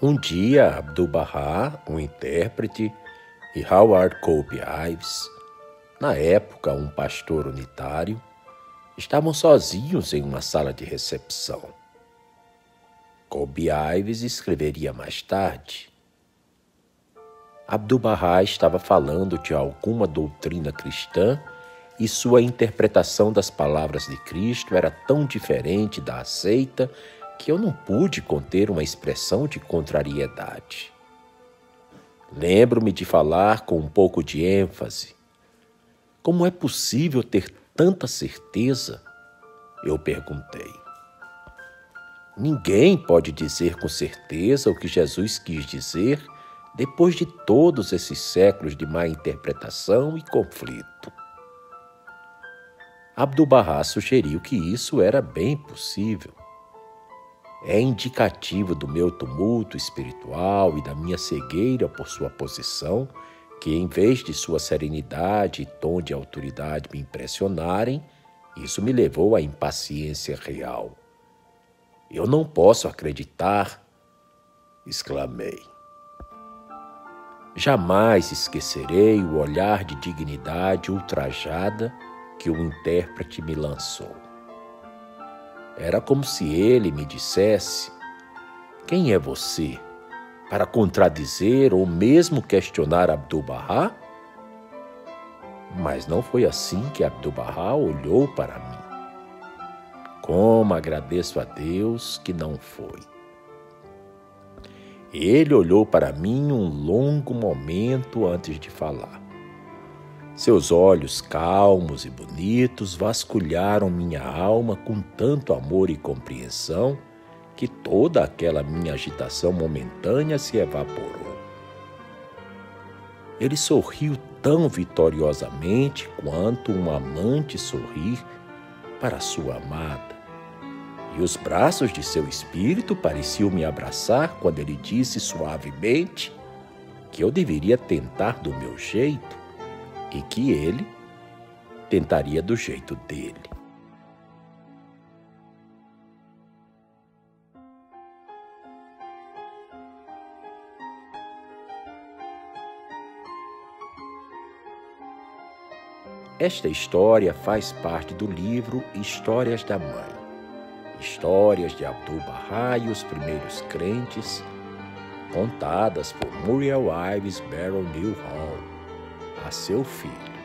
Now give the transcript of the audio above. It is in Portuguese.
Um dia, Abdu'l-Bahá, um intérprete, e Howard Cope Ives, na época um pastor unitário, estavam sozinhos em uma sala de recepção. Cope Ives escreveria mais tarde. Abdu'l-Bahá estava falando de alguma doutrina cristã e sua interpretação das palavras de Cristo era tão diferente da aceita que eu não pude conter uma expressão de contrariedade. Lembro-me de falar com um pouco de ênfase. Como é possível ter tanta certeza? Eu perguntei. Ninguém pode dizer com certeza o que Jesus quis dizer depois de todos esses séculos de má interpretação e conflito. Abdu'l-Bahá sugeriu que isso era bem possível é indicativo do meu tumulto espiritual e da minha cegueira por sua posição, que em vez de sua serenidade e tom de autoridade me impressionarem, isso me levou à impaciência real. Eu não posso acreditar, exclamei. Jamais esquecerei o olhar de dignidade ultrajada que o intérprete me lançou. Era como se ele me dissesse: Quem é você para contradizer ou mesmo questionar Abdu'l-Bahá? Mas não foi assim que Abdu'l-Bahá olhou para mim. Como agradeço a Deus que não foi. Ele olhou para mim um longo momento antes de falar. Seus olhos calmos e bonitos vasculharam minha alma com tanto amor e compreensão que toda aquela minha agitação momentânea se evaporou. Ele sorriu tão vitoriosamente quanto um amante sorrir para sua amada. E os braços de seu espírito pareciam me abraçar quando ele disse suavemente que eu deveria tentar do meu jeito e que ele tentaria do jeito dele. Esta história faz parte do livro Histórias da Mãe. Histórias de Abdu'l-Bahá e os primeiros crentes, contadas por Muriel Ives Barrow Newhall a seu filho.